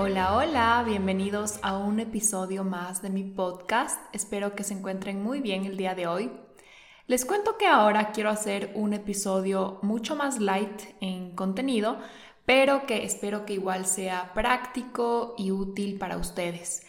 Hola, hola, bienvenidos a un episodio más de mi podcast. Espero que se encuentren muy bien el día de hoy. Les cuento que ahora quiero hacer un episodio mucho más light en contenido, pero que espero que igual sea práctico y útil para ustedes.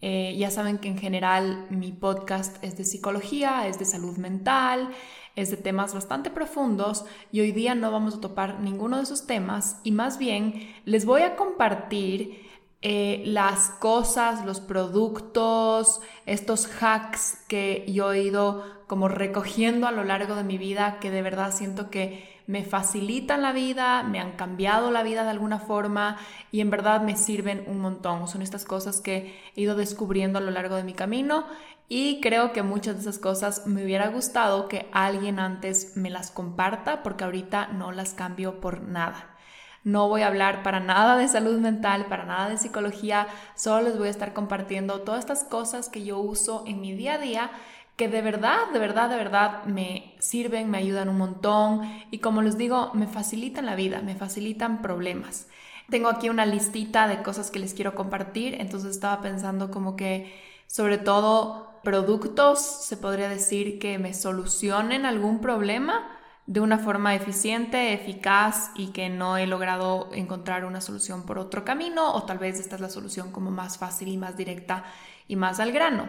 Eh, ya saben que en general mi podcast es de psicología, es de salud mental, es de temas bastante profundos y hoy día no vamos a topar ninguno de esos temas y más bien les voy a compartir eh, las cosas, los productos, estos hacks que yo he ido como recogiendo a lo largo de mi vida, que de verdad siento que me facilitan la vida, me han cambiado la vida de alguna forma y en verdad me sirven un montón. Son estas cosas que he ido descubriendo a lo largo de mi camino y creo que muchas de esas cosas me hubiera gustado que alguien antes me las comparta porque ahorita no las cambio por nada. No voy a hablar para nada de salud mental, para nada de psicología, solo les voy a estar compartiendo todas estas cosas que yo uso en mi día a día que de verdad, de verdad, de verdad me sirven, me ayudan un montón. Y como les digo, me facilitan la vida, me facilitan problemas. Tengo aquí una listita de cosas que les quiero compartir, entonces estaba pensando como que sobre todo productos, se podría decir que me solucionen algún problema de una forma eficiente, eficaz y que no he logrado encontrar una solución por otro camino o tal vez esta es la solución como más fácil y más directa y más al grano.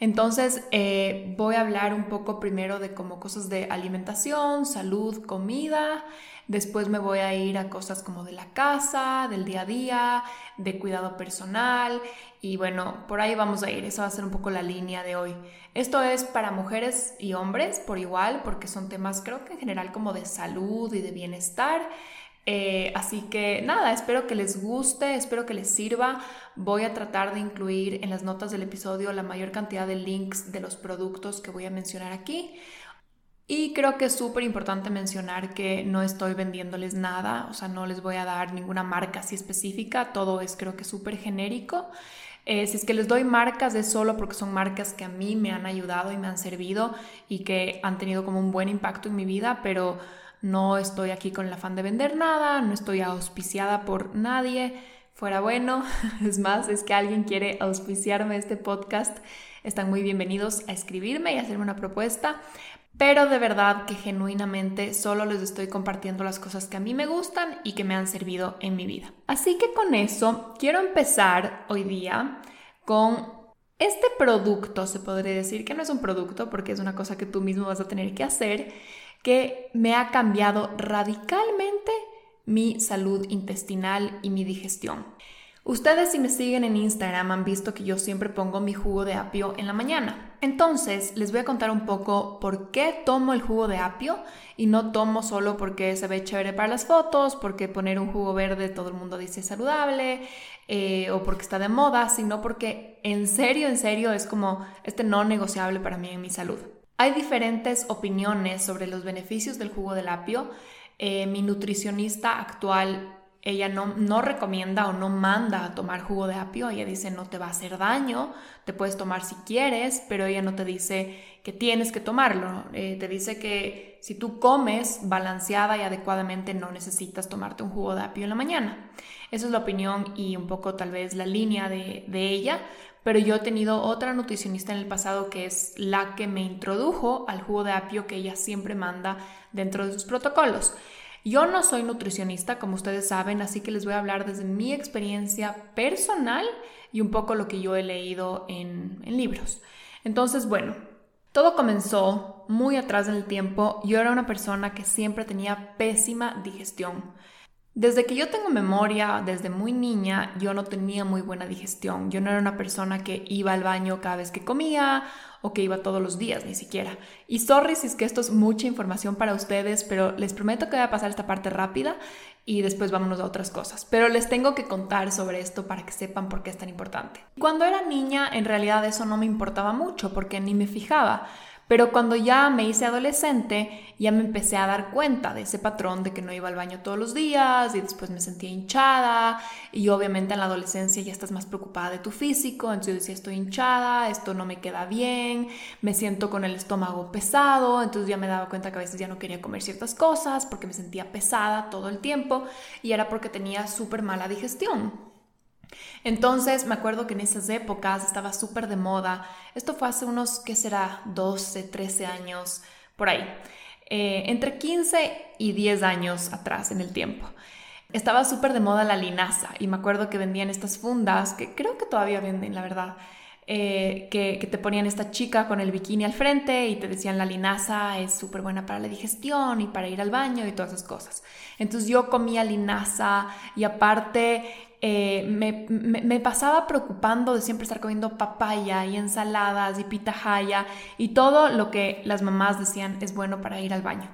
Entonces eh, voy a hablar un poco primero de como cosas de alimentación, salud, comida. Después me voy a ir a cosas como de la casa, del día a día, de cuidado personal y bueno, por ahí vamos a ir. Esa va a ser un poco la línea de hoy. Esto es para mujeres y hombres por igual, porque son temas creo que en general como de salud y de bienestar. Eh, así que nada, espero que les guste, espero que les sirva. Voy a tratar de incluir en las notas del episodio la mayor cantidad de links de los productos que voy a mencionar aquí. Y creo que es súper importante mencionar que no estoy vendiéndoles nada, o sea, no les voy a dar ninguna marca así específica, todo es creo que súper genérico. Eh, si es que les doy marcas es solo porque son marcas que a mí me han ayudado y me han servido y que han tenido como un buen impacto en mi vida, pero no estoy aquí con el afán de vender nada, no estoy auspiciada por nadie. Fuera bueno, es más, es que alguien quiere auspiciarme este podcast, están muy bienvenidos a escribirme y hacerme una propuesta pero de verdad que genuinamente solo les estoy compartiendo las cosas que a mí me gustan y que me han servido en mi vida. Así que con eso quiero empezar hoy día con este producto, se podría decir que no es un producto porque es una cosa que tú mismo vas a tener que hacer, que me ha cambiado radicalmente mi salud intestinal y mi digestión. Ustedes si me siguen en Instagram han visto que yo siempre pongo mi jugo de apio en la mañana. Entonces les voy a contar un poco por qué tomo el jugo de apio y no tomo solo porque se ve chévere para las fotos, porque poner un jugo verde todo el mundo dice saludable eh, o porque está de moda, sino porque en serio, en serio es como este no negociable para mí en mi salud. Hay diferentes opiniones sobre los beneficios del jugo de apio. Eh, mi nutricionista actual ella no, no, recomienda o no manda a tomar jugo de apio, ella dice no te va a hacer daño, te puedes tomar si quieres, pero ella no te dice que tienes que tomarlo, eh, te dice que si tú comes balanceada y adecuadamente no necesitas tomarte un jugo de apio en la mañana. Esa es la opinión y un poco tal vez la línea de, de ella, pero yo he tenido otra nutricionista en el pasado que es la que me introdujo al jugo de apio que ella siempre manda dentro de sus protocolos. Yo no soy nutricionista, como ustedes saben, así que les voy a hablar desde mi experiencia personal y un poco lo que yo he leído en, libros. Entonces, bueno, todo comenzó muy atrás en el tiempo. Yo era una persona que siempre tenía pésima digestión. Desde que yo tengo memoria, desde muy niña, yo no tenía muy buena digestión. Yo no era una persona que iba al baño cada vez que comía o que iba todos los días, ni siquiera. Y sorry si es que esto es mucha información para ustedes, pero les prometo que voy a pasar esta parte rápida y después vámonos a otras cosas. Pero les tengo que contar sobre esto para que sepan por qué es tan importante. Cuando era niña, en realidad eso no me importaba mucho porque ni me fijaba. Pero cuando ya me hice adolescente, ya me empecé a dar cuenta de ese patrón de que no iba al baño todos los días y después me sentía hinchada y obviamente en la adolescencia ya estás más preocupada de tu físico, entonces yo decía estoy hinchada, esto no me queda bien, me siento con el estómago pesado, entonces ya me daba cuenta que a veces ya no quería comer ciertas cosas porque me sentía pesada todo el tiempo y era porque tenía súper mala digestión. Entonces me acuerdo que en esas épocas estaba súper de moda. Esto fue hace unos, ¿qué será? 12, 13 años, por ahí. Eh, entre 15 y 10 años atrás en el tiempo. Estaba súper de moda la linaza y me acuerdo que vendían estas fundas, que creo que todavía venden, la verdad, eh, que, que, te ponían esta chica con el bikini al frente y te decían la linaza es súper buena para la digestión y para ir al baño y todas esas cosas. Entonces yo comía linaza y aparte eh, me, pasaba preocupando de siempre estar comiendo papaya y ensaladas y pitahaya y todo lo que las mamás decían es bueno para ir al baño.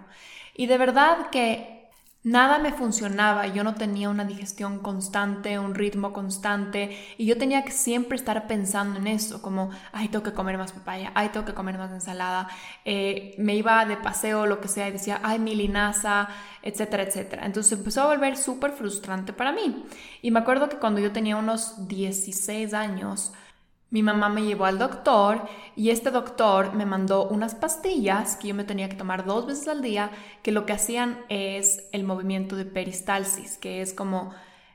Y de verdad que Nada me funcionaba, yo no tenía una digestión constante, un ritmo constante y yo tenía que siempre estar pensando en eso, como, ay, tengo que comer más papaya, ay, tengo que comer más ensalada, eh, me iba de paseo, lo que sea, y decía, ay, mi linaza, etcétera, etcétera. Entonces empezó a volver súper frustrante para mí. Y me acuerdo que cuando yo tenía unos 16 años, mi mamá me llevó al doctor y este doctor me mandó unas pastillas que yo me tenía que tomar dos veces al día, que lo que hacían es el movimiento de peristalsis, que es como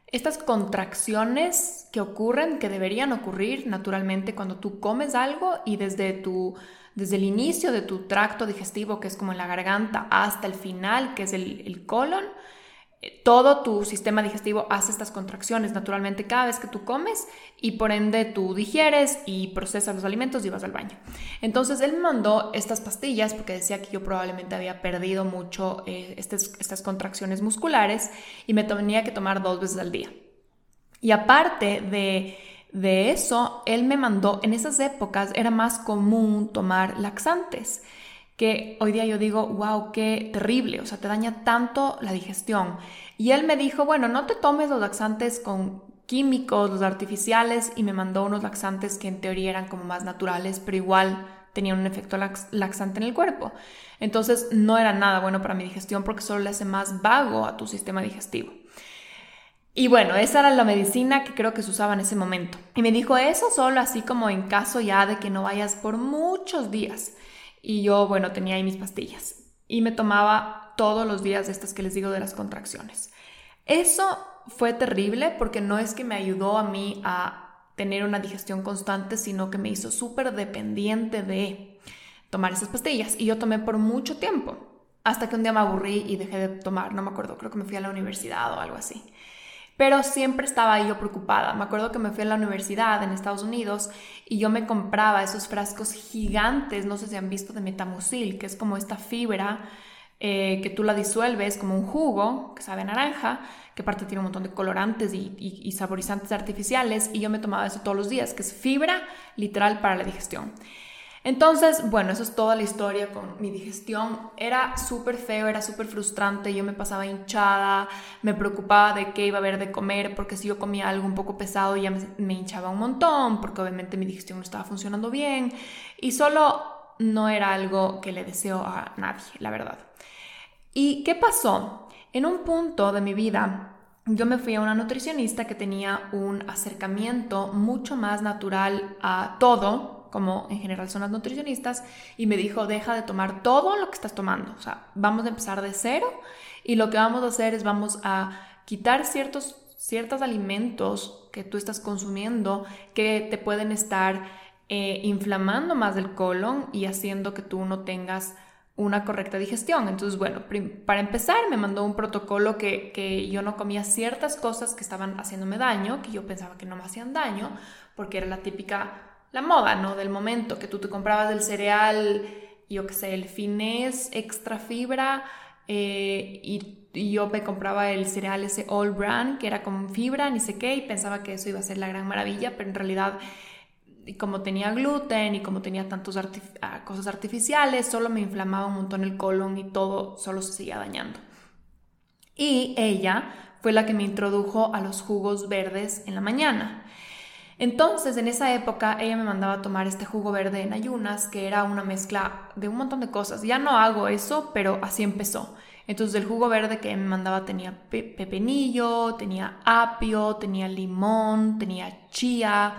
estas contracciones que ocurren, que deberían ocurrir naturalmente cuando tú comes algo y desde tu desde el inicio de tu tracto digestivo, que es como en la garganta, hasta el final, que es el, el colon, todo tu sistema digestivo hace estas contracciones naturalmente cada vez que tú comes y por ende tú digieres y procesas los alimentos y vas al baño. Entonces él me mandó estas pastillas porque decía que yo probablemente había perdido mucho eh, estas, estas contracciones musculares y me tenía que tomar dos veces al día. Y aparte de, de eso, él me mandó, en esas épocas era más común tomar laxantes que hoy día yo digo, wow, qué terrible, o sea, te daña tanto la digestión. Y él me dijo, bueno, no te tomes los laxantes con químicos, los artificiales, y me mandó unos laxantes que en teoría eran como más naturales, pero igual tenían un efecto laxante en el cuerpo. Entonces no era nada bueno para mi digestión porque solo le hace más vago a tu sistema digestivo. Y bueno, esa era la medicina que creo que se usaba en ese momento. Y me dijo eso solo así como en caso ya de que no vayas por muchos días. Y yo, bueno, tenía ahí mis pastillas y me tomaba todos los días de estas que les digo de las contracciones. Eso fue terrible porque no es que me ayudó a mí a tener una digestión constante, sino que me hizo súper dependiente de tomar esas pastillas. Y yo tomé por mucho tiempo, hasta que un día me aburrí y dejé de tomar, no me acuerdo, creo que me fui a la universidad o algo así pero siempre estaba yo preocupada. Me acuerdo que me fui a la universidad en Estados Unidos y yo me compraba esos frascos gigantes, no sé si han visto, de metamucil, que es como esta fibra eh, que tú la disuelves como un jugo que sabe naranja, que aparte tiene un montón de colorantes y saborizantes artificiales, y yo me tomaba eso todos los días, que es fibra literal para la digestión. Entonces, bueno, eso es toda la historia con mi digestión. Era súper feo, era súper frustrante, yo me pasaba hinchada, me preocupaba de qué iba a haber de comer, porque si yo comía algo un poco pesado ya me, hinchaba un montón, porque obviamente mi digestión no estaba funcionando bien y solo no era algo que le deseo a nadie, la verdad. ¿Y qué pasó? En un punto de mi vida yo me fui a una nutricionista que tenía un acercamiento mucho más natural a todo, como en general son las nutricionistas, y me dijo, deja de tomar todo lo que estás tomando, o sea, vamos a empezar de cero y lo que vamos a hacer es vamos a quitar ciertos, ciertos alimentos que tú estás consumiendo que te pueden estar eh, inflamando más del colon y haciendo que tú no tengas una correcta digestión. Entonces, bueno, para empezar me mandó un protocolo que, que, yo no comía ciertas cosas que estaban haciéndome daño, que yo pensaba que no me hacían daño, porque era la típica la moda, ¿no? Del momento, que tú te comprabas el cereal, yo qué sé, el finés extra fibra eh, y, yo me compraba el cereal ese All Brand, que era con fibra, ni sé qué, y pensaba que eso iba a ser la gran maravilla, pero en realidad como tenía gluten y como tenía tantas ah, cosas artificiales, solo me inflamaba un montón el colon y todo solo se seguía dañando. Y ella fue la que me introdujo a los jugos verdes en la mañana. Entonces, en esa época, ella me mandaba a tomar este jugo verde en ayunas, que era una mezcla de un montón de cosas. Ya no hago eso, pero así empezó. Entonces, el jugo verde que me mandaba tenía pepinillo, tenía apio, tenía limón, tenía chía,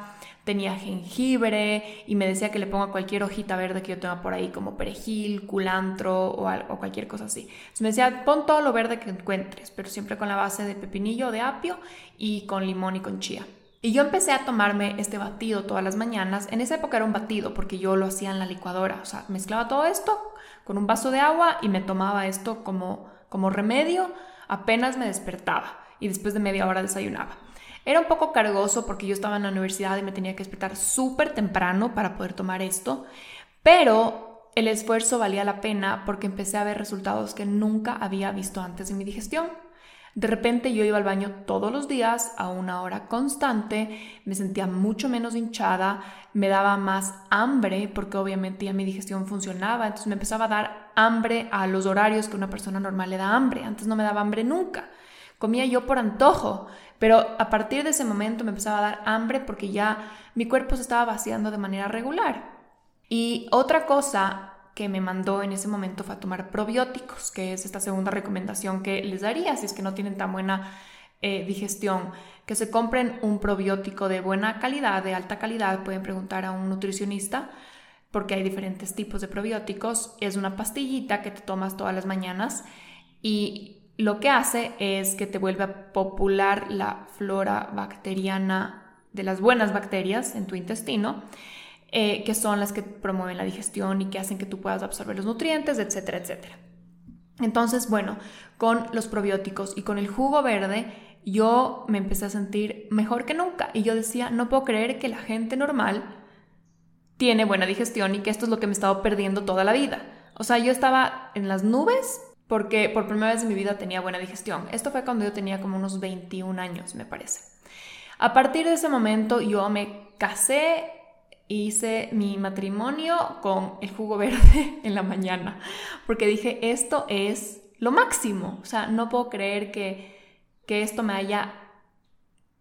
tenía jengibre y me decía que le ponga cualquier hojita verde que yo tenga por ahí, como perejil, culantro o, o, cualquier cosa así. Entonces me decía, pon todo lo verde que encuentres, pero siempre con la base de pepinillo, de apio y con limón y con chía. Y yo empecé a tomarme este batido todas las mañanas. En esa época era un batido porque yo lo hacía en la licuadora. O sea, mezclaba todo esto con un vaso de agua y me tomaba esto como, como remedio apenas me despertaba y después de media hora desayunaba. Era un poco cargoso porque yo estaba en la universidad y me tenía que despertar súper temprano para poder tomar esto, pero el esfuerzo valía la pena porque empecé a ver resultados que nunca había visto antes en mi digestión. De repente yo iba al baño todos los días a una hora constante, me sentía mucho menos hinchada, me daba más hambre porque obviamente ya mi digestión funcionaba, entonces me empezaba a dar hambre a los horarios que una persona normal le da hambre, antes no me daba hambre nunca. Comía yo por antojo, pero a partir de ese momento me empezaba a dar hambre porque ya mi cuerpo se estaba vaciando de manera regular. Y otra cosa que me mandó en ese momento fue a tomar probióticos, que es esta segunda recomendación que les daría si es que no tienen tan buena eh, digestión, que se compren un probiótico de buena calidad, de alta calidad, pueden preguntar a un nutricionista porque hay diferentes tipos de probióticos. Es una pastillita que te tomas todas las mañanas y lo que hace es que te vuelve a popular la flora bacteriana de las buenas bacterias en tu intestino eh, que son las que promueven la digestión y que hacen que tú puedas absorber los nutrientes, etcétera, etcétera. Entonces, bueno, con los probióticos y con el jugo verde, yo me empecé a sentir mejor que nunca. Y yo decía, no puedo creer que la gente normal tiene buena digestión y que esto es lo que me he estado perdiendo toda la vida. O sea, yo estaba en las nubes porque por primera vez en mi vida tenía buena digestión. Esto fue cuando yo tenía como unos 21 años, me parece. A partir de ese momento yo me casé hice mi matrimonio con el jugo verde en la mañana, porque dije, esto es lo máximo, o sea, no puedo creer que, que esto me haya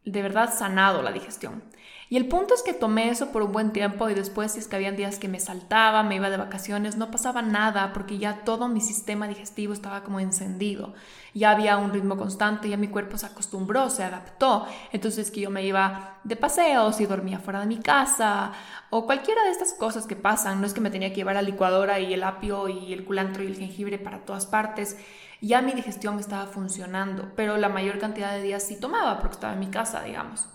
de verdad sanado la digestión. Y el punto es que tomé eso por un buen tiempo y después si es que habían días que me saltaba, me iba de vacaciones, no pasaba nada porque ya todo mi sistema digestivo estaba como encendido. Ya había un ritmo constante, ya mi cuerpo se acostumbró, se adaptó. Entonces que yo me iba de paseos y dormía fuera de mi casa o cualquiera de estas cosas que pasan. No es que me tenía que llevar la licuadora y el apio y el culantro y el jengibre para todas partes ya mi digestión estaba funcionando, pero la mayor cantidad de días sí tomaba porque estaba en mi casa, digamos.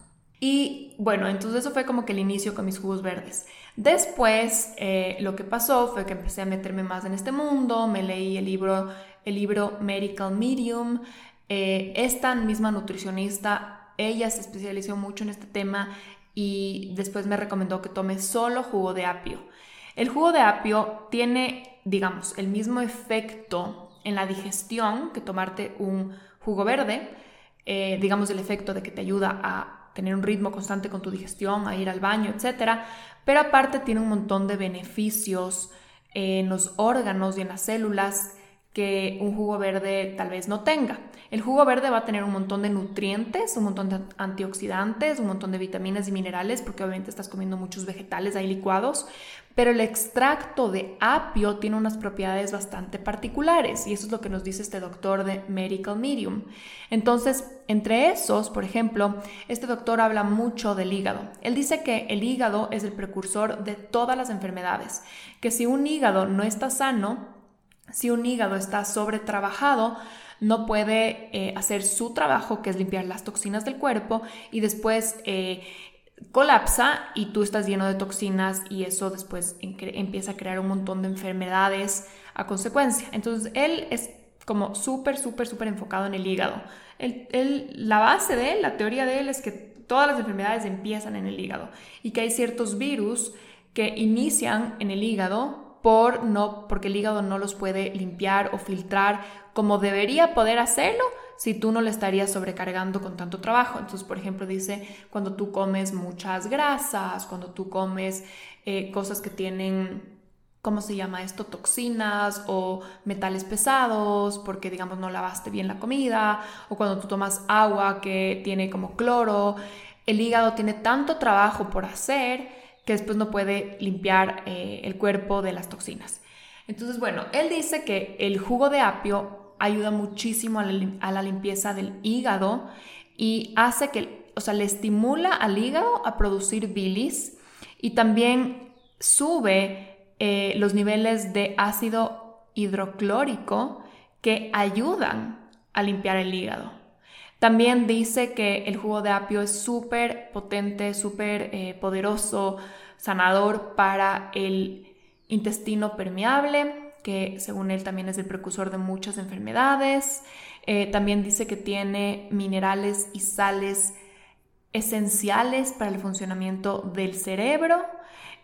Y bueno, entonces eso fue como que el inicio con mis jugos verdes. Después eh, lo que pasó fue que empecé a meterme más en este mundo, me leí el libro, el libro Medical Medium. Eh, esta misma nutricionista, ella se especializó mucho en este tema y después me recomendó que tome solo jugo de apio. El jugo de apio tiene, digamos, el mismo efecto en la digestión que tomarte un jugo verde, eh, digamos el efecto de que te ayuda a tener un ritmo constante con tu digestión, a ir al baño, etc. Pero aparte tiene un montón de beneficios en los órganos y en las células que un jugo verde tal vez no tenga. El jugo verde va a tener un montón de nutrientes, un montón de antioxidantes, un montón de vitaminas y minerales, porque obviamente estás comiendo muchos vegetales ahí licuados, pero el extracto de apio tiene unas propiedades bastante particulares y eso es lo que nos dice este doctor de Medical Medium. Entonces, entre esos, por ejemplo, este doctor habla mucho del hígado. Él dice que el hígado es el precursor de todas las enfermedades, que si un hígado no está sano, si un hígado está sobretrabajado, no puede eh, hacer su trabajo, que es limpiar las toxinas del cuerpo, y después eh, colapsa y tú estás lleno de toxinas y eso después empieza a crear un montón de enfermedades a consecuencia. Entonces, él es como súper, súper, súper enfocado en el hígado. la base de él, la teoría de él es que todas las enfermedades empiezan en el hígado y que hay ciertos virus que inician en el hígado por no, porque el hígado no los puede limpiar o filtrar como debería poder hacerlo si tú no le estarías sobrecargando con tanto trabajo. Entonces, por ejemplo, dice cuando tú comes muchas grasas, cuando tú comes eh, cosas que tienen ¿cómo se llama esto? Toxinas o metales pesados porque, digamos, no lavaste bien la comida o cuando tú tomas agua que tiene como cloro. El hígado tiene tanto trabajo por hacer que después no puede limpiar eh, el cuerpo de las toxinas. Entonces, bueno, él dice que el jugo de apio ayuda muchísimo a la, limpieza del hígado y hace que, o sea, le estimula al hígado a producir bilis y también sube eh, los niveles de ácido hidroclórico que ayudan a limpiar el hígado. También dice que el jugo de apio es súper potente, súper eh, poderoso, sanador para el intestino permeable, que según él también es el precursor de muchas enfermedades. Eh, también dice que tiene minerales y sales esenciales para el funcionamiento del cerebro.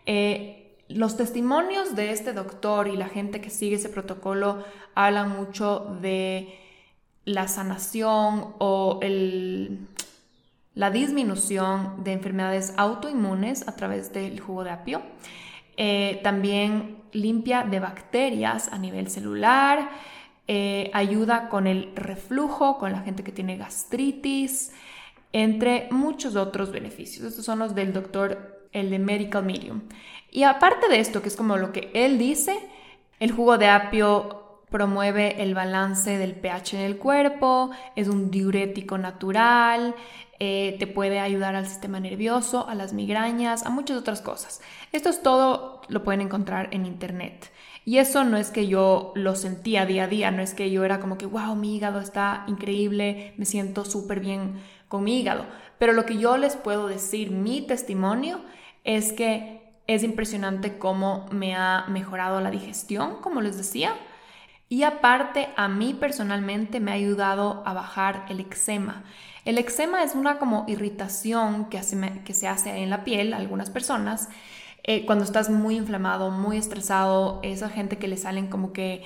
Eh, los testimonios de este doctor y la gente que sigue ese protocolo hablan mucho de la sanación o la disminución de enfermedades autoinmunes a través del jugo de apio. Eh, también limpia de bacterias a nivel celular, eh, ayuda con el reflujo, con la gente que tiene gastritis, entre muchos otros beneficios. Estos son los del doctor, el de Medical Medium. Y aparte de esto, que es como lo que él dice, el jugo de apio promueve el balance del pH en el cuerpo, es un diurético natural, eh, te puede ayudar al sistema nervioso, a las migrañas, a muchas otras cosas. Esto es todo, lo pueden encontrar en internet. Y eso no es que yo lo sentía día a día, no es que yo era como que, wow, mi hígado está increíble, me siento súper bien con mi hígado. Pero lo que yo les puedo decir, mi testimonio, es que es impresionante cómo me ha mejorado la digestión, como les decía y aparte, a mí personalmente me ha ayudado a bajar el eczema. El eczema es una como irritación que, que se hace en la piel a algunas personas. Eh, cuando estás muy inflamado, muy estresado, esa gente que le salen como que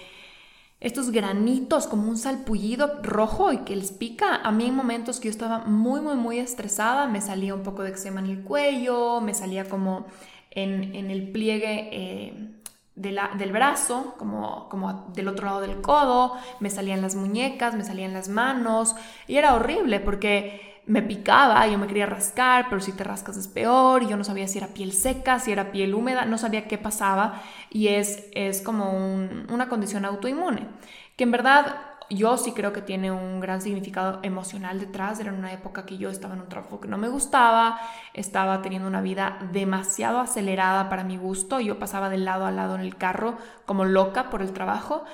estos granitos, como un salpullido rojo y que les pica. A mí en momentos que yo estaba muy, muy, muy estresada, me salía un poco de eczema en el cuello, me salía como en, el pliegue. Eh, del brazo, como, como del otro lado del codo, me salían las muñecas, me salían las manos, y era horrible porque me picaba, yo me quería rascar, pero si te rascas es peor, y yo no sabía si era piel seca, si era piel húmeda, no sabía qué pasaba, y es, es como una condición autoinmune, que en verdad yo sí creo que tiene un gran significado emocional detrás. Era una época que yo estaba en un trabajo que no me gustaba, estaba teniendo una vida demasiado acelerada para mi gusto. Yo pasaba de lado a lado en el carro como loca por el trabajo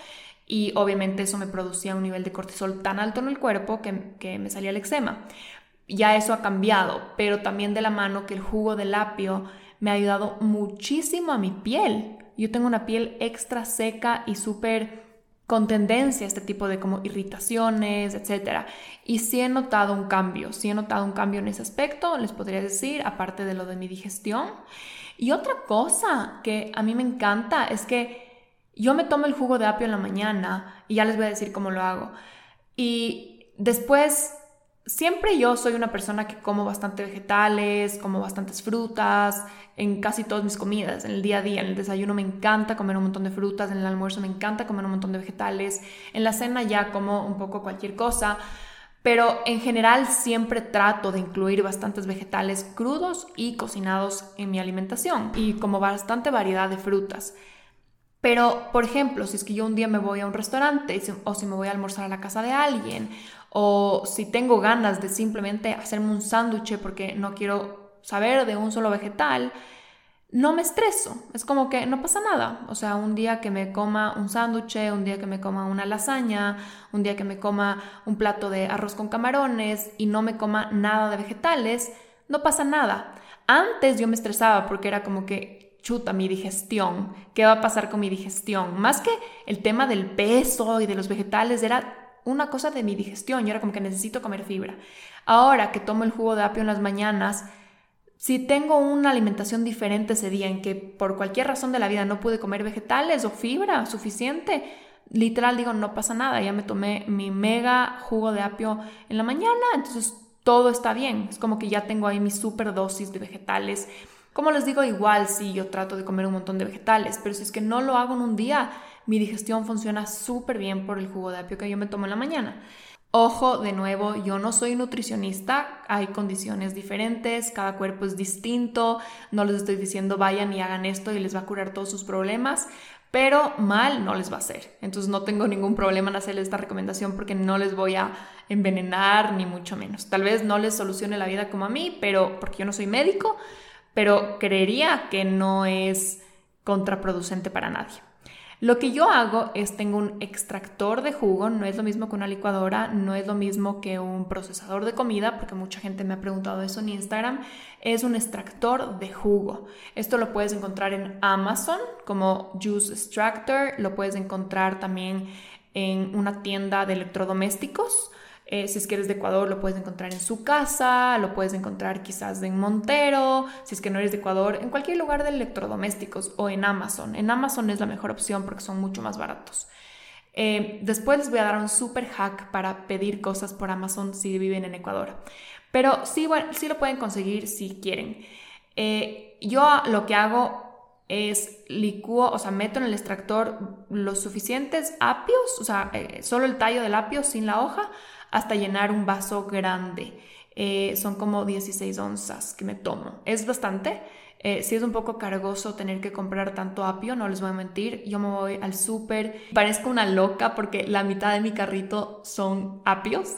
y obviamente eso me producía un nivel de cortisol tan alto en el cuerpo que, que me salía el eczema. Ya eso ha cambiado, pero también de la mano que el jugo de apio me ha ayudado muchísimo a mi piel. Yo tengo una piel extra seca y súper con tendencia a este tipo de como irritaciones, etc. Y sí he notado un cambio, sí he notado un cambio en ese aspecto, les podría decir, aparte de lo de mi digestión. Y otra cosa que a mí me encanta es que yo me tomo el jugo de apio en la mañana y ya les voy a decir cómo lo hago. Y después Siempre yo soy una persona que como bastante vegetales, como bastantes frutas, en casi todas mis comidas, en el día a día, en el desayuno me encanta comer un montón de frutas, en el almuerzo me encanta comer un montón de vegetales, en la cena ya como un poco cualquier cosa, pero en general siempre trato de incluir bastantes vegetales crudos y cocinados en mi alimentación y como bastante variedad de frutas. Pero, por ejemplo, si es que yo un día me voy a un restaurante o si me voy a almorzar a la casa de alguien o si tengo ganas de simplemente hacerme un sándwich porque no quiero saber de un solo vegetal, no me estreso. Es como que no pasa nada. O sea, un día que me coma un sándwich, un día que me coma una lasaña, un día que me coma un plato de arroz con camarones y no me coma nada de vegetales, no pasa nada. Antes yo me estresaba porque era como que chuta mi digestión, ¿qué va a pasar con mi digestión? Más que el tema del peso y de los vegetales, era una cosa de mi digestión. Yo era como que necesito comer fibra. Ahora que tomo el jugo de apio en las mañanas, Si tengo una alimentación diferente ese día en que por cualquier razón de la vida no pude comer vegetales o fibra suficiente, literal digo, no pasa nada, ya me tomé mi mega jugo de apio en la mañana, entonces todo está bien. Es como que ya tengo ahí mi super dosis de vegetales. Como les digo, igual si yo trato de comer un montón de vegetales, pero si es que no lo hago en un día, mi digestión funciona súper bien por el jugo de apio que yo me tomo en la mañana. Ojo, de nuevo, yo no soy nutricionista, hay condiciones diferentes, cada cuerpo es distinto, no les estoy diciendo vayan y hagan esto y les va a curar todos sus problemas, pero mal no les va a hacer. Entonces no tengo ningún problema en hacerles esta recomendación porque no les voy a envenenar ni mucho menos. Tal vez no les solucione la vida como a mí, pero porque yo no soy médico, pero creería que no es contraproducente para nadie. Lo que yo hago es tengo un extractor de jugo, no es lo mismo que una licuadora, no es lo mismo que un procesador de comida, porque mucha gente me ha preguntado eso en Instagram, es un extractor de jugo. Esto lo puedes encontrar en Amazon como Juice Extractor, lo puedes encontrar también en una tienda de electrodomésticos eh, si es que eres de Ecuador, lo puedes encontrar en su casa, lo puedes encontrar quizás en Montero, si es que no eres de Ecuador, en cualquier lugar de electrodomésticos o en Amazon. En Amazon es la mejor opción porque son mucho más baratos. Eh, después les voy a dar un super hack para pedir cosas por Amazon si viven en Ecuador. Pero sí, sí lo pueden conseguir si quieren. Eh, yo lo que hago es licúo, o sea, meto en el extractor los suficientes apios, o sea, solo el tallo del apio sin la hoja, hasta llenar un vaso grande. Eh, son como 16 onzas que me tomo. Es bastante. Eh, si es un poco cargoso tener que comprar tanto apio, no les voy a mentir. Yo me voy al súper, parezco una loca porque la mitad de mi carrito son apios.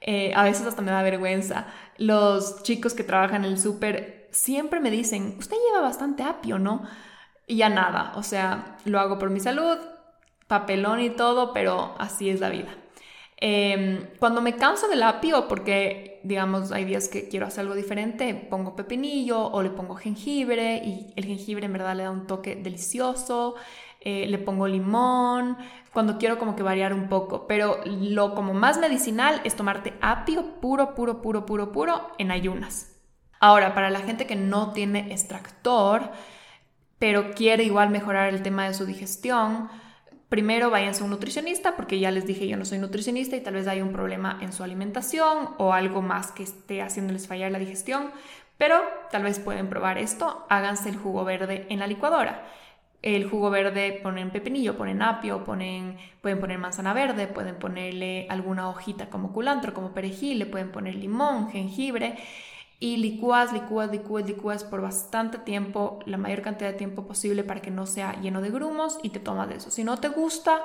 Eh, a veces hasta me da vergüenza. Los chicos que trabajan en el súper siempre me dicen, usted lleva bastante apio, ¿no? Y ya nada, o sea, lo hago por mi salud, papelón y todo, pero así es la vida. Em, cuando me canso del apio, porque digamos hay días que quiero hacer algo diferente, pongo pepinillo o le pongo jengibre y el jengibre en verdad le da un toque delicioso, eh, le pongo limón, cuando quiero como que variar un poco, pero lo como más medicinal es tomarte apio puro, puro, puro, puro, puro en ayunas. Ahora, para la gente que no tiene extractor, pero quiere igual mejorar el tema de su digestión, Primero váyanse a un nutricionista porque ya les dije yo no soy nutricionista y tal vez hay un problema en su alimentación o algo más que esté haciéndoles fallar la digestión, pero tal vez pueden probar esto, háganse el jugo verde en la licuadora. El jugo verde ponen pepinillo, ponen apio, ponen, pueden poner manzana verde, pueden ponerle alguna hojita como culantro, como perejil, le pueden poner limón, jengibre y licúas, licúas, licúas, licúas por bastante tiempo, la mayor cantidad de tiempo posible para que no sea lleno de grumos y te tomas de eso. Si no te gusta,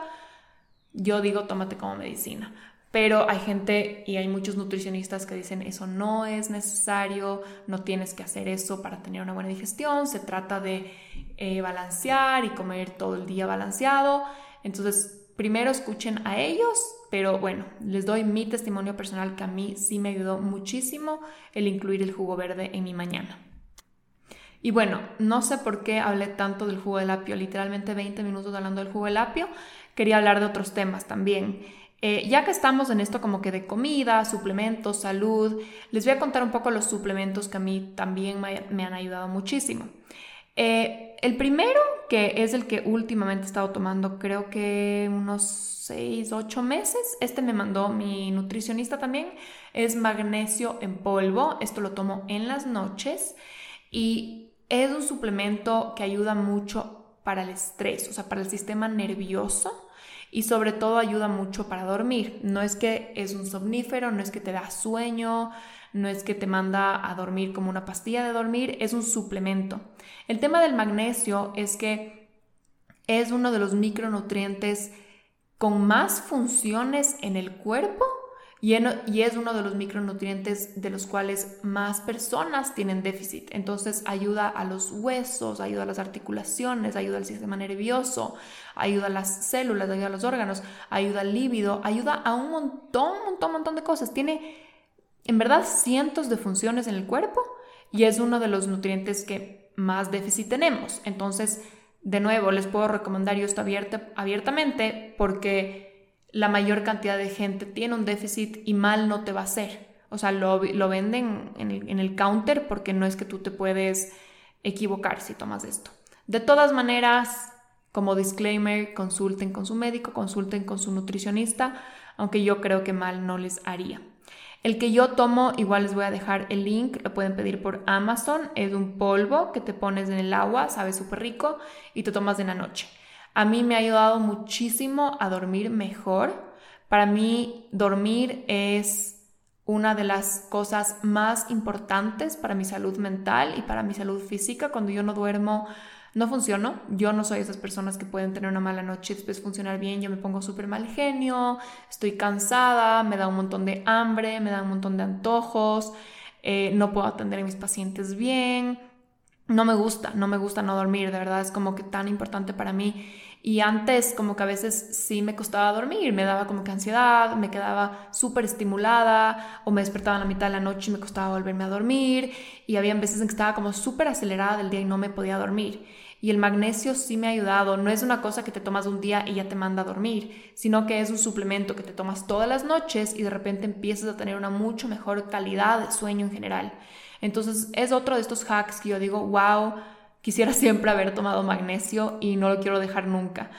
yo digo tómate como medicina. Pero hay gente y hay muchos nutricionistas que dicen eso no es necesario, no tienes que hacer eso para tener una buena digestión, se trata de eh, balancear y comer todo el día balanceado. Entonces, primero escuchen a ellos, pero bueno, les doy mi testimonio personal que a mí sí me ayudó muchísimo el incluir el jugo verde en mi mañana. Y bueno, no sé por qué hablé tanto del jugo de apio, literalmente 20 minutos hablando del jugo de apio, quería hablar de otros temas también. Eh, ya que estamos en esto como que de comida, suplementos, salud, les voy a contar un poco los suplementos que a mí también me han ayudado muchísimo. Eh, el primero, que es el que últimamente he estado tomando, creo que unos 6, 8 meses, este me mandó mi nutricionista también, es magnesio en polvo, esto lo tomo en las noches y es un suplemento que ayuda mucho para el estrés, o sea, para el sistema nervioso y sobre todo ayuda mucho para dormir. No es que es un somnífero, no es que te da sueño, no es que te manda a dormir como una pastilla de dormir, es un suplemento. El tema del magnesio es que es uno de los micronutrientes con más funciones en el cuerpo y, es uno de los micronutrientes de los cuales más personas tienen déficit. Entonces ayuda a los huesos, ayuda a las articulaciones, ayuda al sistema nervioso, ayuda a las células, ayuda a los órganos, ayuda al líbido, ayuda a un montón, montón, montón de cosas. Tiene en verdad cientos de funciones en el cuerpo y es uno de los nutrientes que más déficit tenemos. Entonces, de nuevo, les puedo recomendar yo esto abiertamente porque la mayor cantidad de gente tiene un déficit y mal no te va a hacer. O sea, lo, venden en el, en el counter porque no es que tú te puedes equivocar si tomas esto. De todas maneras, como disclaimer, consulten con su médico, consulten con su nutricionista, aunque yo creo que mal no les haría. El que yo tomo, igual les voy a dejar el link, lo pueden pedir por Amazon, es un polvo que te pones en el agua, sabe súper rico y te tomas en la noche. A mí me ha ayudado muchísimo a dormir mejor. Para mí dormir es una de las cosas más importantes para mi salud mental y para mi salud física. Cuando yo no duermo, no funciono. Yo no soy esas personas que pueden tener una mala noche y después funcionar bien. Yo me pongo súper mal genio, estoy cansada, me da un montón de hambre, me da un montón de antojos, eh, no puedo atender a mis pacientes bien. No me gusta, no me gusta no dormir, de verdad es como que tan importante para mí. Y antes como que a veces sí me costaba dormir, me daba como que ansiedad, me quedaba súper estimulada o me despertaba en la mitad de la noche y me costaba volverme a dormir y había veces en que estaba como súper acelerada del día y no me podía dormir. Y el magnesio sí me ha ayudado. No es una cosa que te tomas un día y ya te manda a dormir, sino que es un suplemento que te tomas todas las noches y de repente empiezas a tener una mucho mejor calidad de sueño en general. Entonces es otro de estos hacks que yo digo, wow, quisiera siempre haber tomado magnesio y no lo quiero dejar nunca.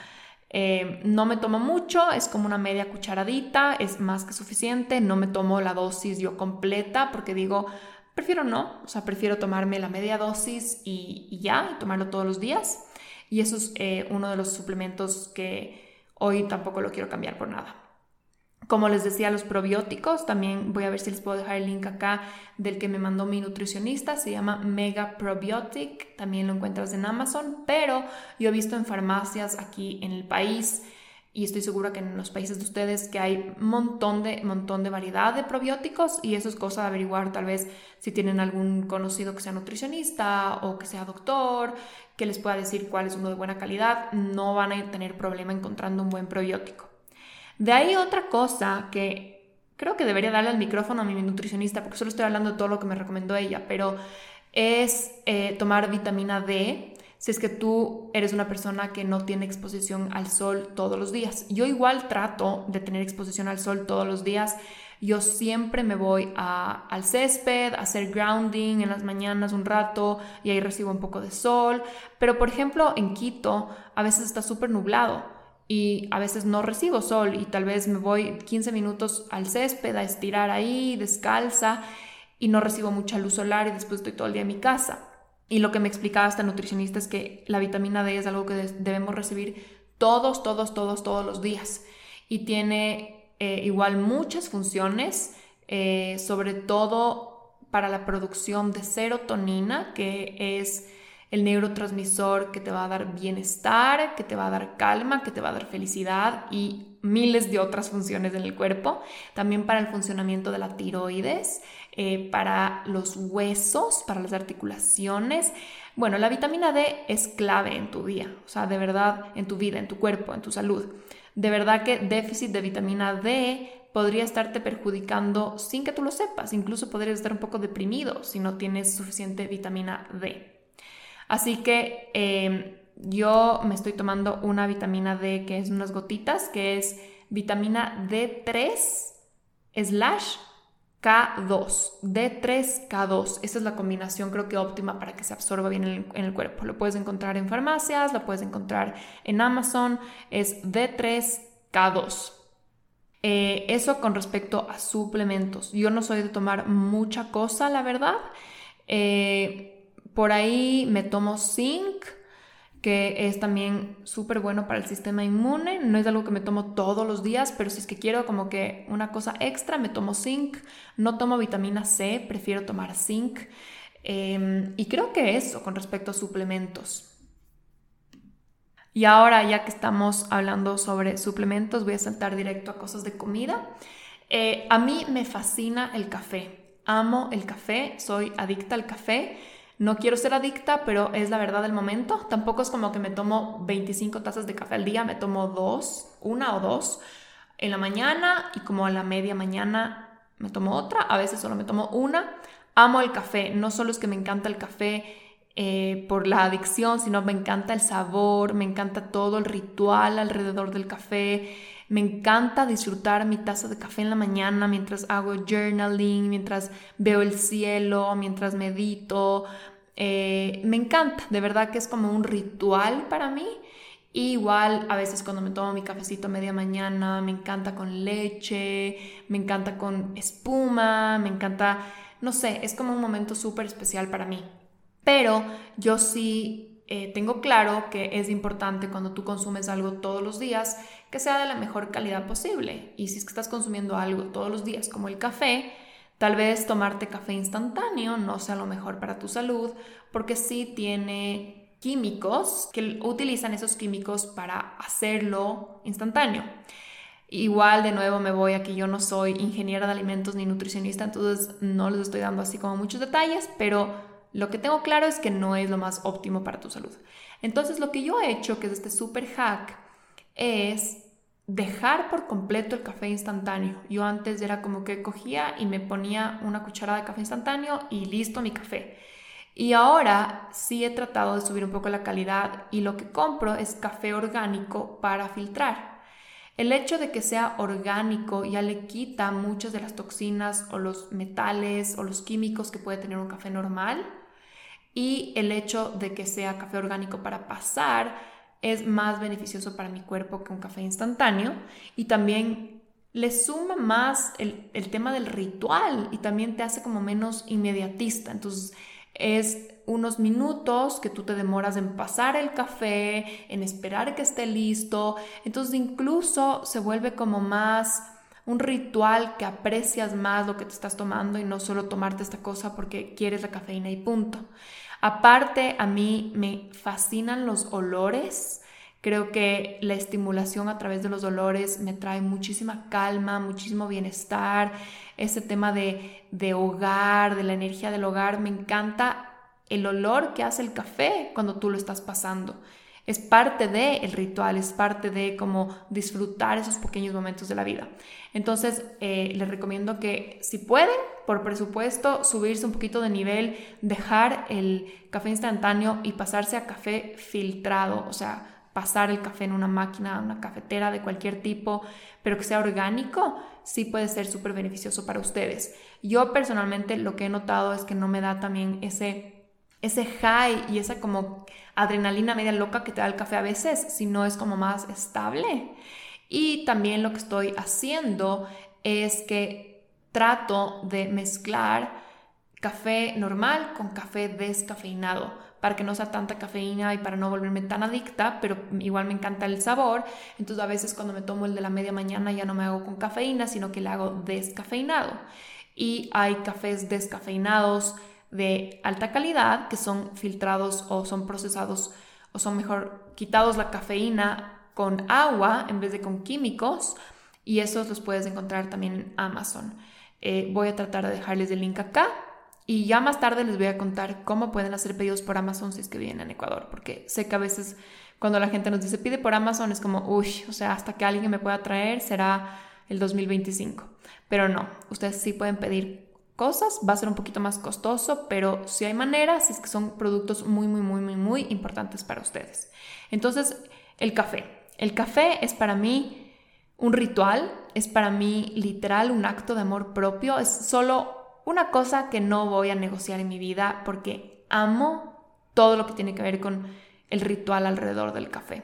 Eh, no me tomo mucho, es como una media cucharadita, es más que suficiente. No me tomo la dosis yo completa porque digo, Prefiero no, o sea, prefiero tomarme la media dosis y, ya, y tomarlo todos los días. Y eso es eh, uno de los suplementos que hoy tampoco lo quiero cambiar por nada. Como les decía, los probióticos, también voy a ver si les puedo dejar el link acá del que me mandó mi nutricionista, se llama Mega Probiotic, también lo encuentras en Amazon, pero yo he visto en farmacias aquí en el país y estoy segura que en los países de ustedes que hay montón de, montón de variedad de probióticos y eso es cosa de averiguar tal vez si tienen algún conocido que sea nutricionista o que sea doctor, que les pueda decir cuál es uno de buena calidad, no van a tener problema encontrando un buen probiótico. De ahí otra cosa que creo que debería darle el micrófono a mi nutricionista porque solo estoy hablando de todo lo que me recomendó ella, pero es eh, tomar vitamina D si es que tú eres una persona que no tiene exposición al sol todos los días. Yo igual trato de tener exposición al sol todos los días. Yo siempre me voy al césped, a hacer grounding en las mañanas un rato y ahí recibo un poco de sol. Pero por ejemplo en Quito a veces está súper nublado y a veces no recibo sol y tal vez me voy 15 minutos al césped a estirar ahí descalza y no recibo mucha luz solar y después estoy todo el día en mi casa. Y lo que me explicaba esta nutricionista es que la vitamina D es algo que debemos recibir todos, todos, todos, todos los días. Y tiene eh, igual muchas funciones, eh, sobre todo para la producción de serotonina, que es el neurotransmisor que te va a dar bienestar, que te va a dar calma, que te va a dar felicidad y miles de otras funciones en el cuerpo. También para el funcionamiento de la tiroides. Eh, para los huesos, para las articulaciones. Bueno, la vitamina D es clave en tu día, o sea, de verdad, en tu vida, en tu cuerpo, en tu salud. De verdad que déficit de vitamina D podría estarte perjudicando sin que tú lo sepas. Incluso podrías estar un poco deprimido si no tienes suficiente vitamina D. Así que em, yo me estoy tomando una vitamina D que es unas gotitas, que es vitamina D3 slash K2, D3, K2. Esa es la combinación creo que óptima para que se absorba bien en el, cuerpo. Lo puedes encontrar en farmacias, lo puedes encontrar en Amazon, es D3, K2. Eh, eso con respecto a suplementos. Yo no soy de tomar mucha cosa, la verdad. Eh, por ahí me tomo zinc, que es también súper bueno para el sistema inmune. No es algo que me tomo todos los días, pero si es que quiero como que una cosa extra, me tomo zinc. No tomo vitamina C, prefiero tomar zinc. Em, y creo que eso con respecto a suplementos. Y ahora, ya que estamos hablando sobre suplementos, voy a saltar directo a cosas de comida. Eh, a mí me fascina el café. Amo el café, soy adicta al café. No quiero ser adicta, pero es la verdad del momento. Tampoco es como que me tomo 25 tazas de café al día, me tomo dos, una o dos en la mañana y como a la media mañana me tomo otra, a veces solo me tomo una. Amo el café, no solo es que me encanta el café eh, por la adicción, sino me encanta el sabor, me encanta todo el ritual alrededor del café. Me encanta disfrutar mi taza de café en la mañana mientras hago journaling, mientras veo el cielo, mientras medito. Eh, me encanta, de verdad que es como un ritual para mí. igual a veces cuando me tomo mi cafecito a media mañana, me encanta con leche, me encanta con espuma, me encanta, no sé, es como un momento súper especial para mí. Pero yo sí eh, tengo claro que es importante cuando tú consumes algo todos los días que sea de la mejor calidad posible. Y si es que estás consumiendo algo todos los días, como el café, tal vez tomarte café instantáneo no sea lo mejor para tu salud, porque sí tiene químicos que utilizan esos químicos para hacerlo instantáneo. Igual de nuevo me voy a que yo no soy ingeniera de alimentos ni nutricionista, entonces no les estoy dando así como muchos detalles, pero lo que tengo claro es que no es lo más óptimo para tu salud. Entonces lo que yo he hecho, que es este super hack, es dejar por completo el café instantáneo. Yo antes era como que cogía y me ponía una cucharada de café instantáneo y listo mi café. Y ahora sí he tratado de subir un poco la calidad y lo que compro es café orgánico para filtrar. El hecho de que sea orgánico ya le quita muchas de las toxinas o los metales o los químicos que puede tener un café normal y el hecho de que sea café orgánico para pasar es más beneficioso para mi cuerpo que un café instantáneo y también le suma más el, tema del ritual y también te hace como menos inmediatista. Entonces es unos minutos que tú te demoras en pasar el café, en esperar que esté listo. Entonces incluso se vuelve como más un ritual que aprecias más lo que te estás tomando y no solo tomarte esta cosa porque quieres la cafeína y punto. Aparte, a mí me fascinan los olores. Creo que la estimulación a través de los olores me trae muchísima calma, muchísimo bienestar. Ese tema de, de hogar, de la energía del hogar, me encanta el olor que hace el café cuando tú lo estás pasando. Es parte del el ritual, es parte de como disfrutar esos pequeños momentos de la vida. Entonces, eh, les recomiendo que si pueden, por presupuesto, subirse un poquito de nivel, dejar el café instantáneo y pasarse a café filtrado, o sea, pasar el café en una máquina, una cafetera de cualquier tipo, pero que sea orgánico, sí puede ser súper beneficioso para ustedes. Yo personalmente lo que he notado es que no me da también ese ese high y esa como adrenalina media loca que te da el café a veces, sino es como más estable. Y también lo que estoy haciendo es que trato de mezclar café normal con café descafeinado para que no sea tanta cafeína y para no volverme tan adicta, pero igual me encanta el sabor. Entonces a veces cuando me tomo el de la media mañana ya no me hago con cafeína, sino que le hago descafeinado. Y hay cafés descafeinados de alta calidad que son filtrados o son procesados o son mejor quitados la cafeína con agua en vez de con químicos y esos los puedes encontrar también en Amazon. Eh, voy a tratar de dejarles el link acá y ya más tarde les voy a contar cómo pueden hacer pedidos por Amazon si es que vienen en Ecuador, porque sé que a veces cuando la gente nos dice pide por Amazon es como, uy, o sea, hasta que alguien me pueda traer será el 2025. Pero no, ustedes sí pueden pedir cosas, va a ser un poquito más costoso, pero si hay maneras, es que son productos muy, muy, muy, muy, muy importantes para ustedes. Entonces, el café. El café es para mí un ritual, es para mí literal un acto de amor propio, es solo una cosa que no voy a negociar en mi vida porque amo todo lo que tiene que ver con el ritual alrededor del café.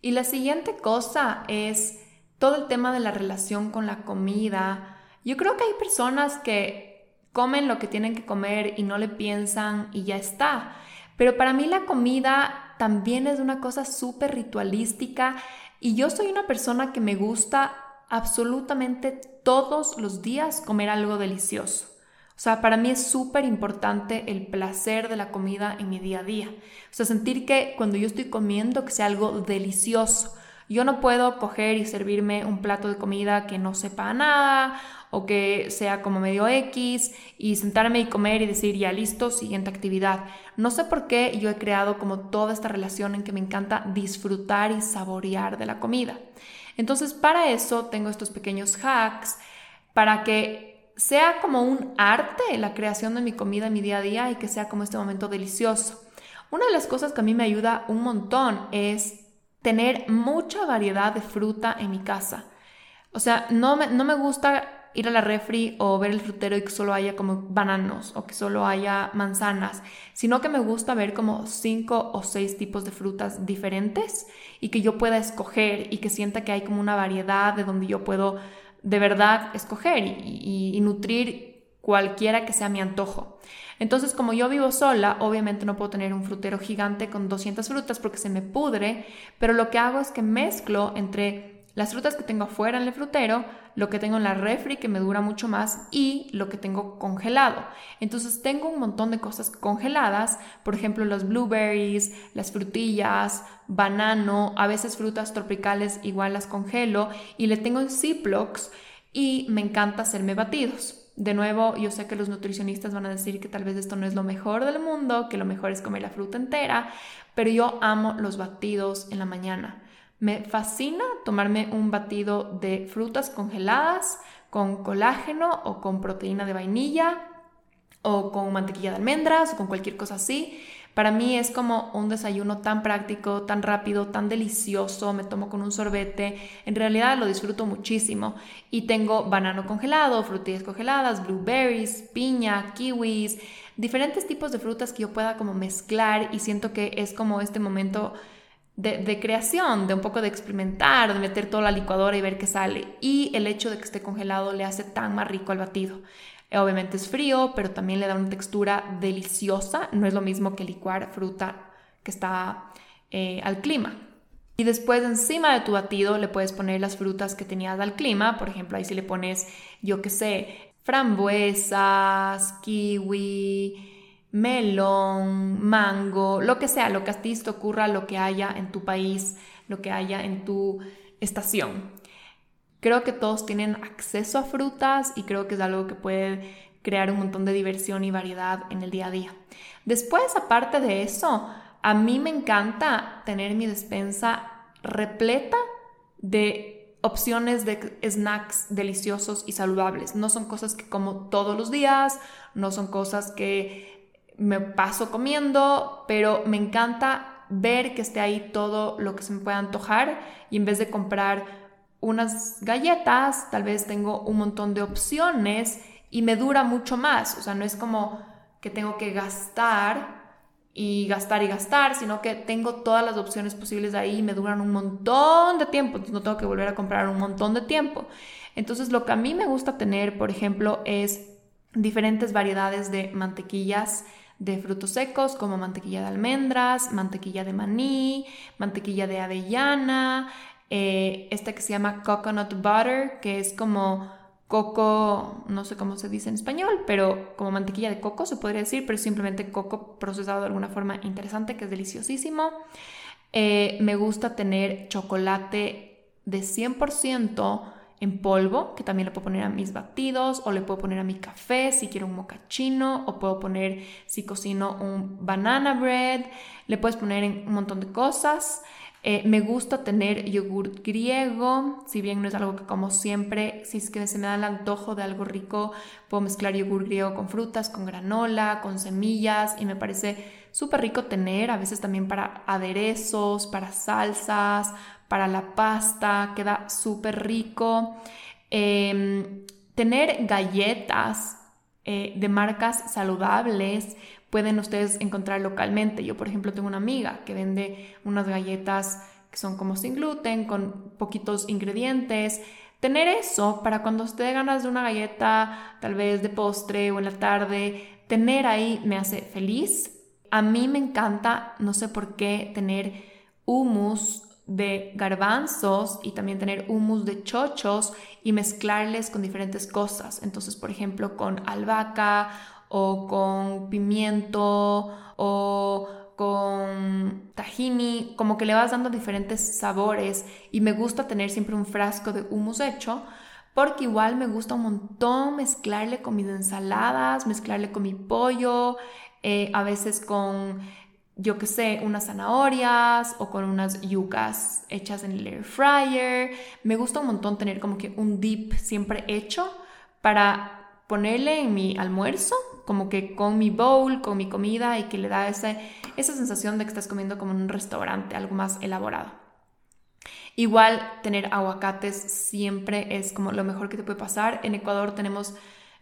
Y la siguiente cosa es todo el tema de la relación con la comida. Yo creo que hay personas que comen lo que tienen que comer y no le piensan y ya está. Pero para mí la comida también es una cosa súper ritualística y yo soy una persona que me gusta absolutamente todos los días comer algo delicioso. O sea, para mí es súper importante el placer de la comida en mi día a día. O sea, sentir que cuando yo estoy comiendo que sea algo delicioso. Yo no puedo coger y servirme un plato de comida que no sepa nada o que sea como medio X y sentarme y comer y decir ya listo, siguiente actividad. No sé por qué yo he creado como toda esta relación en que me encanta disfrutar y saborear de la comida. Entonces para eso tengo estos pequeños hacks para que sea como un arte la creación de mi comida en mi día a día y que sea como este momento delicioso. Una de las cosas que a mí me ayuda un montón es tener mucha variedad de fruta en mi casa. O sea, no me, no me gusta ir a la refri o ver el frutero y que solo haya como bananos o que solo haya manzanas, sino que me gusta ver como cinco o seis tipos de frutas diferentes y que yo pueda escoger y que sienta que hay como una variedad de donde yo puedo de verdad escoger y, nutrir cualquiera que sea mi antojo. Entonces, como yo vivo sola, obviamente no puedo tener un frutero gigante con 200 frutas porque se me pudre, pero lo que hago es que mezclo entre las frutas que tengo afuera en el frutero, lo que tengo en la refri que me dura mucho más y lo que tengo congelado. Entonces tengo un montón de cosas congeladas, por ejemplo los blueberries, las frutillas, banano, a veces frutas tropicales igual las congelo y le tengo en Ziplocs y me encanta hacerme batidos. De nuevo, yo sé que los nutricionistas van a decir que tal vez esto no es lo mejor del mundo, que lo mejor es comer la fruta entera, pero yo amo los batidos en la mañana. Me fascina tomarme un batido de frutas congeladas con colágeno o con proteína de vainilla o con mantequilla de almendras o con cualquier cosa así. Para mí es como un desayuno tan práctico, tan rápido, tan delicioso, me tomo con un sorbete, en realidad lo disfruto muchísimo. Y tengo banano congelado, frutillas congeladas, blueberries, piña, kiwis, diferentes tipos de frutas que yo pueda como mezclar. Y siento que es como este momento de, creación, de un poco de experimentar, de meter toda la licuadora y ver qué sale. Y el hecho de que esté congelado le hace tan más rico al batido. Eh, obviamente es frío, pero también le da una textura deliciosa. No es lo mismo que licuar fruta que está eh, al clima. Y después encima de tu batido le puedes poner las frutas que tenías al clima. Por ejemplo, ahí si le pones, yo qué sé, frambuesas, kiwi, melón, mango, lo que sea, lo que a ti te ocurra, lo que haya en tu país, lo que haya en tu estación. Creo que todos tienen acceso a frutas y creo que es algo que puede crear un montón de diversión y variedad en el día a día. Después, aparte de eso, a mí me encanta tener mi despensa repleta de opciones de snacks deliciosos y saludables. No son cosas que como todos los días, no son cosas que me paso comiendo, pero me encanta ver que esté ahí todo lo que se me pueda antojar y en vez de comprar unas galletas, tal vez tengo un montón de opciones y me dura mucho más. O sea, no es como que tengo que gastar y gastar y gastar, sino que tengo todas las opciones posibles ahí y me duran un montón de tiempo, entonces no tengo que volver a comprar un montón de tiempo. Entonces lo que a mí me gusta tener, por ejemplo, es diferentes variedades de mantequillas de frutos secos como mantequilla de almendras, mantequilla de maní, mantequilla de avellana, eh, esta que se llama coconut butter, que es como coco, no sé cómo se dice en español, pero como mantequilla de coco se podría decir, pero simplemente coco procesado de alguna forma interesante, que es deliciosísimo. Eh, me gusta tener chocolate de 100% en polvo, que también le puedo poner a mis batidos o le puedo poner a mi café si quiero un mocachino o puedo poner si cocino un banana bread, le puedes poner en un montón de cosas. Eh, me gusta tener yogur griego, si bien no es algo que como siempre, si es que se me da el antojo de algo rico, puedo mezclar yogur griego con frutas, con granola, con semillas y me parece súper rico tener, a veces también para aderezos, para salsas, para la pasta, queda súper rico. Em, tener galletas eh, de marcas saludables pueden ustedes encontrar localmente. Yo, por ejemplo, tengo una amiga que vende unas galletas que son como sin gluten, con poquitos ingredientes. Tener eso para cuando usted ganas de una galleta, tal vez de postre o en la tarde, tener ahí me hace feliz. A mí me encanta, no sé por qué, tener hummus de garbanzos y también tener humus de chochos y mezclarles con diferentes cosas. Entonces, por ejemplo, con albahaca o con pimiento o con tahini, como que le vas dando diferentes sabores y me gusta tener siempre un frasco de humus hecho porque igual me gusta un montón mezclarle con mis ensaladas, mezclarle con mi pollo, eh, a veces con yo que sé, unas zanahorias o con unas yucas hechas en el air fryer. Me gusta un montón tener como que un dip siempre hecho para ponerle en mi almuerzo, como que con mi bowl, con mi comida y que le da esa, esa sensación de que estás comiendo como en un restaurante, algo más elaborado. Igual tener aguacates siempre es como lo mejor que te puede pasar. En Ecuador tenemos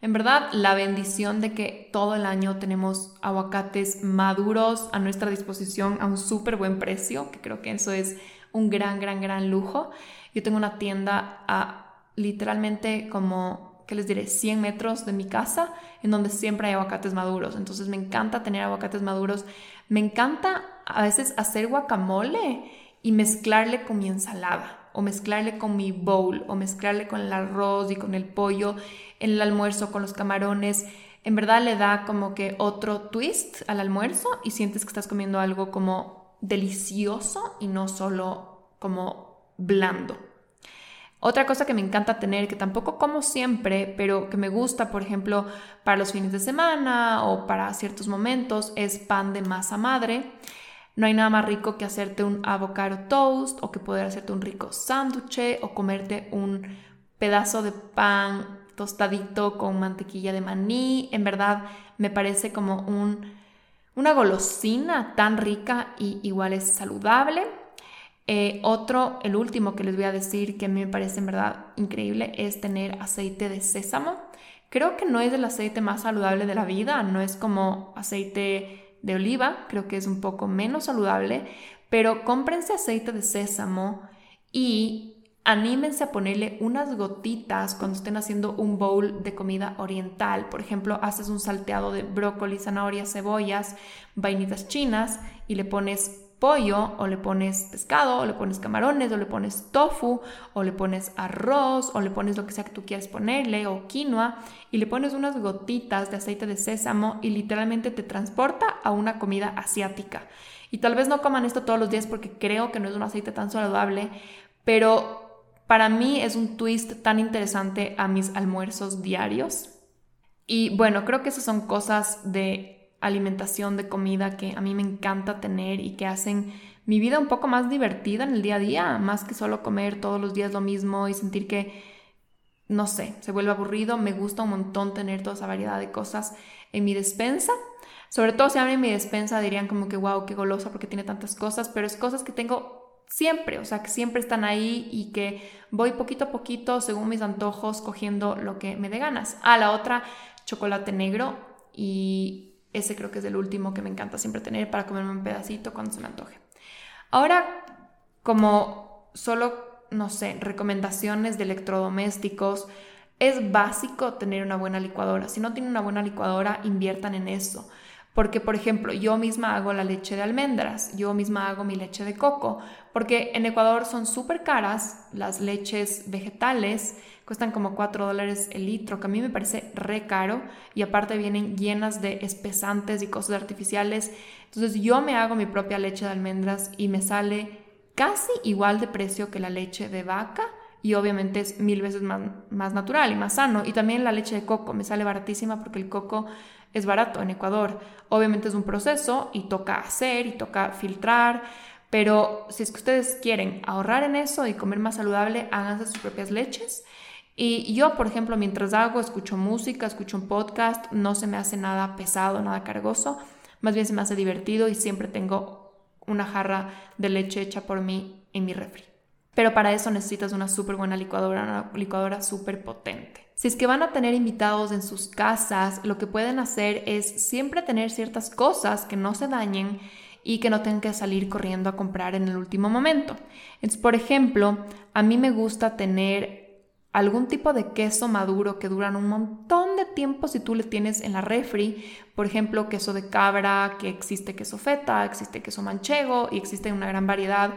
en verdad la bendición de que todo el año tenemos aguacates maduros a nuestra disposición a un súper buen precio, que creo que eso es un gran, gran, gran lujo. Yo tengo una tienda a literalmente como, ¿qué les diré?, 100 metros de mi casa, en donde siempre hay aguacates maduros. Entonces me encanta tener aguacates maduros. Me encanta a veces hacer guacamole y mezclarle con mi ensalada o mezclarle con mi bowl o mezclarle con el arroz y con el pollo en el almuerzo con los camarones. En verdad le da como que otro twist al almuerzo y sientes que estás comiendo algo como delicioso y no solo como blando. Otra cosa que me encanta tener, que tampoco como siempre, pero que me gusta, por ejemplo, para los fines de semana o para ciertos momentos, es pan de masa madre. No hay nada más rico que hacerte un avocado toast o que poder hacerte un rico sándwich o comerte un pedazo de pan tostadito con mantequilla de maní. En verdad me parece como un, una golosina tan rica y igual es saludable. Eh, otro, el último que les voy a decir que a mí me parece en verdad increíble es tener aceite de sésamo. Creo que no es el aceite más saludable de la vida, no es como aceite de oliva, creo que es un poco menos saludable, pero cómprense aceite de sésamo y anímense a ponerle unas gotitas cuando estén haciendo un bowl de comida oriental. Por ejemplo, haces un salteado de brócoli, zanahoria, cebollas, vainitas chinas y le pones pollo o le pones pescado o le pones camarones o le pones tofu o le pones arroz o le pones lo que sea que tú quieras ponerle o quinoa y le pones unas gotitas de aceite de sésamo y literalmente te transporta a una comida asiática. Y tal vez no coman esto todos los días porque creo que no es un aceite tan saludable, pero para mí es un twist tan interesante a mis almuerzos diarios. Y bueno, creo que esas son cosas de alimentación, de comida que a mí me encanta tener y que hacen mi vida un poco más divertida en el día a día, más que solo comer todos los días lo mismo y sentir que, no sé, se vuelve aburrido. Me gusta un montón tener toda esa variedad de cosas en mi despensa. Sobre todo si abren mi despensa dirían como que, wow, qué golosa porque tiene tantas cosas, pero es cosas que tengo siempre, o sea, que siempre están ahí y que voy poquito a poquito, según mis antojos, cogiendo lo que me dé ganas. Ah, la otra, chocolate negro y ese creo que es el último que me encanta siempre tener para comerme un pedacito cuando se me antoje. Ahora, como solo, no sé, recomendaciones de electrodomésticos, es básico tener una buena licuadora. Si no tienen una buena licuadora, inviertan en eso. Porque, por ejemplo, yo misma hago la leche de almendras, yo misma hago mi leche de coco, porque en Ecuador son súper caras las leches vegetales, cuestan como 4 dólares el litro, que a mí me parece re caro, y aparte vienen llenas de espesantes y cosas artificiales. Entonces yo me hago mi propia leche de almendras y me sale casi igual de precio que la leche de vaca, y obviamente es mil veces más, más natural y más sano. Y también la leche de coco me sale baratísima porque el coco es barato en Ecuador. Obviamente es un proceso y toca hacer y toca filtrar, pero si es que ustedes quieren ahorrar en eso y comer más saludable, háganse sus propias leches. Y yo, por ejemplo, mientras hago, escucho música, escucho un podcast, no se me hace nada pesado, nada cargoso, más bien se me hace divertido y siempre tengo una jarra de leche hecha por mí en mi refri. Pero para eso necesitas una súper buena licuadora, una licuadora súper potente. Si es que van a tener invitados en sus casas, lo que pueden hacer es siempre tener ciertas cosas que no se dañen y que no tengan que salir corriendo a comprar en el último momento. Entonces, por ejemplo, a mí me gusta tener algún tipo de queso maduro que duran un montón de tiempo si tú le tienes en la refri, por ejemplo, queso de cabra, que existe queso feta, existe queso manchego y existe una gran variedad.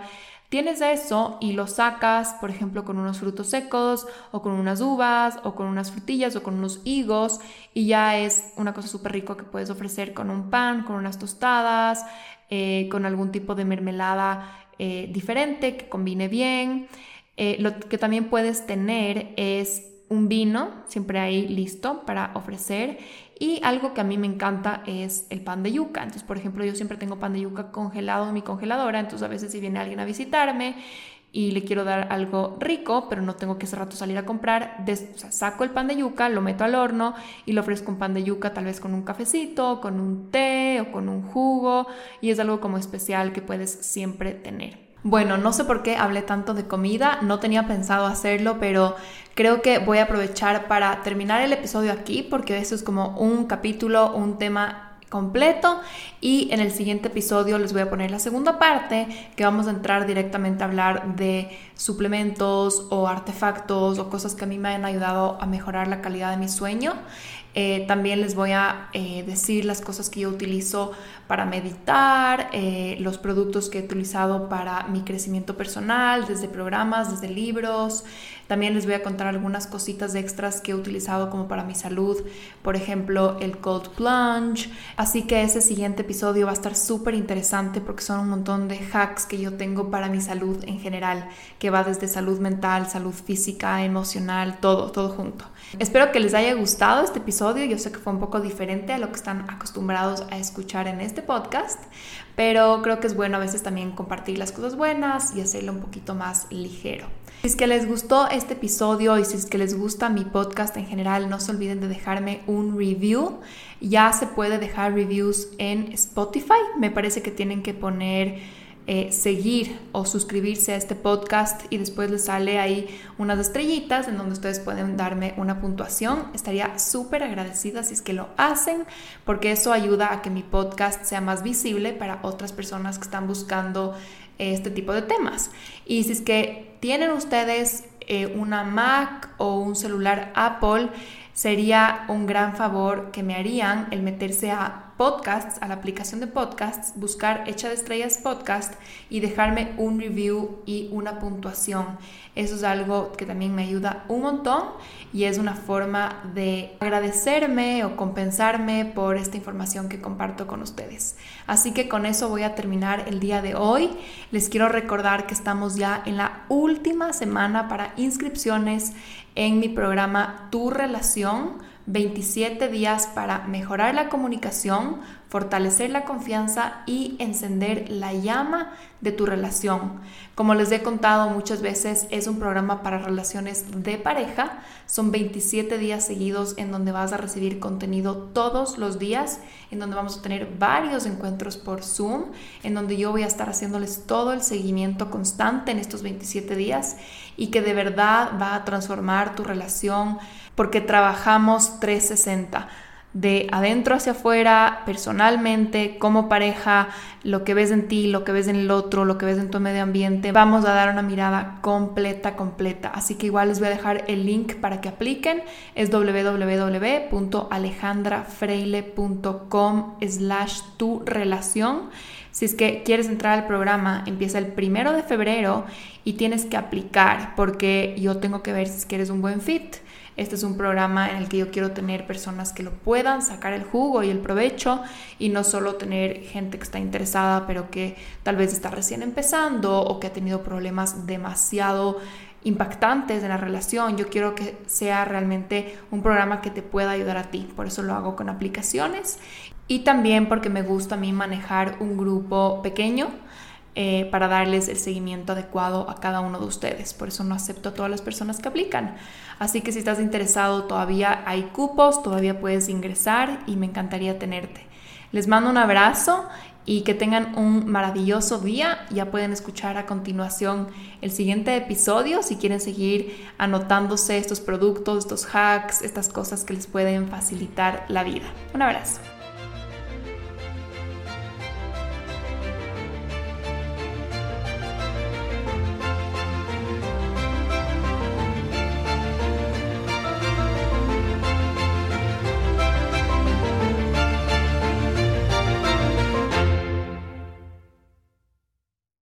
Tienes eso y lo sacas, por ejemplo, con unos frutos secos o con unas uvas o con unas frutillas o con unos higos y ya es una cosa súper rico que puedes ofrecer con un pan, con unas tostadas, eh, con algún tipo de mermelada eh, diferente que combine bien. Eh, lo que también puedes tener es un vino, siempre ahí listo para ofrecer. Y algo que a mí me encanta es el pan de yuca. Entonces, por ejemplo, yo siempre tengo pan de yuca congelado en mi congeladora. Entonces, a veces si viene alguien a visitarme y le quiero dar algo rico, pero no tengo que ese rato salir a comprar, saco el pan de yuca, lo meto al horno y lo ofrezco un pan de yuca tal vez con un cafecito, con un té o con un jugo. Y es algo como especial que puedes siempre tener. Bueno, no sé por qué hablé tanto de comida, no tenía pensado hacerlo, pero creo que voy a aprovechar para terminar el episodio aquí porque eso es como un capítulo, un tema completo y en el siguiente episodio les voy a poner la segunda parte que vamos a entrar directamente a hablar de suplementos o artefactos o cosas que a mí me han ayudado a mejorar la calidad de mi sueño. Eh, también les voy a eh, decir las cosas que yo utilizo para meditar, eh, los productos que he utilizado para mi crecimiento personal, desde programas, desde libros. También les voy a contar algunas cositas extras que he utilizado como para mi salud, por ejemplo el cold plunge. Así que ese siguiente episodio va a estar súper interesante porque son un montón de hacks que yo tengo para mi salud en general, que va desde salud mental, salud física, emocional, todo, todo junto. Espero que les haya gustado este episodio. Yo sé que fue un poco diferente a lo que están acostumbrados a escuchar en este podcast, pero creo que es bueno a veces también compartir las cosas buenas y hacerlo un poquito más ligero. Si es que les gustó este episodio y si es que les gusta mi podcast en general, no se olviden de dejarme un review. Ya se puede dejar reviews en Spotify. Me parece que tienen que poner eh, seguir o suscribirse a este podcast y después les sale ahí unas estrellitas en donde ustedes pueden darme una puntuación. Estaría súper agradecida si es que lo hacen porque eso ayuda a que mi podcast sea más visible para otras personas que están buscando este tipo de temas. Y si es que tienen ustedes eh, una Mac o un celular Apple, sería un gran favor que me harían el meterse a podcasts, a la aplicación de podcasts, buscar Hecha de Estrellas Podcast y dejarme un review y una puntuación. Eso es algo que también me ayuda un montón y es una forma de agradecerme o compensarme por esta información que comparto con ustedes. Así que con eso voy a terminar el día de hoy. Les quiero recordar que estamos ya en la última semana para inscripciones en mi programa Tu Relación 27 días para mejorar la comunicación, fortalecer la confianza y encender la llama de tu relación. Como les he contado muchas veces, es un programa para relaciones de pareja. Son 27 días seguidos en donde vas a recibir contenido todos los días, en donde vamos a tener varios encuentros por Zoom, en donde yo voy a estar haciéndoles todo el seguimiento constante en estos 27 días y que de verdad va a transformar tu relación porque trabajamos 360 de adentro hacia afuera, personalmente, como pareja, lo que ves en ti, lo que ves en el otro, lo que ves en tu medio ambiente. Vamos a dar una mirada completa, completa. Así que igual les voy a dejar el link para que apliquen. Es www.alejandrafreile.com slash tu relación. Si es que quieres entrar al programa, empieza el primero de febrero y tienes que aplicar porque yo tengo que ver si es eres un buen fit este es un programa en el que yo quiero tener personas que lo puedan sacar el jugo y el provecho y no solo tener gente que está interesada pero que tal vez está recién empezando o que ha tenido problemas demasiado impactantes en la relación. Yo quiero que sea realmente un programa que te pueda ayudar a ti. Por eso lo hago con aplicaciones y también porque me gusta a mí manejar un grupo pequeño eh, para darles el seguimiento adecuado a cada uno de ustedes. Por eso no acepto a todas las personas que aplican. Así que si estás interesado, todavía hay cupos, todavía puedes ingresar y me encantaría tenerte. Les mando un abrazo y que tengan un maravilloso día. Ya pueden escuchar a continuación el siguiente episodio si quieren seguir anotándose estos productos, estos hacks, estas cosas que les pueden facilitar la vida. Un abrazo.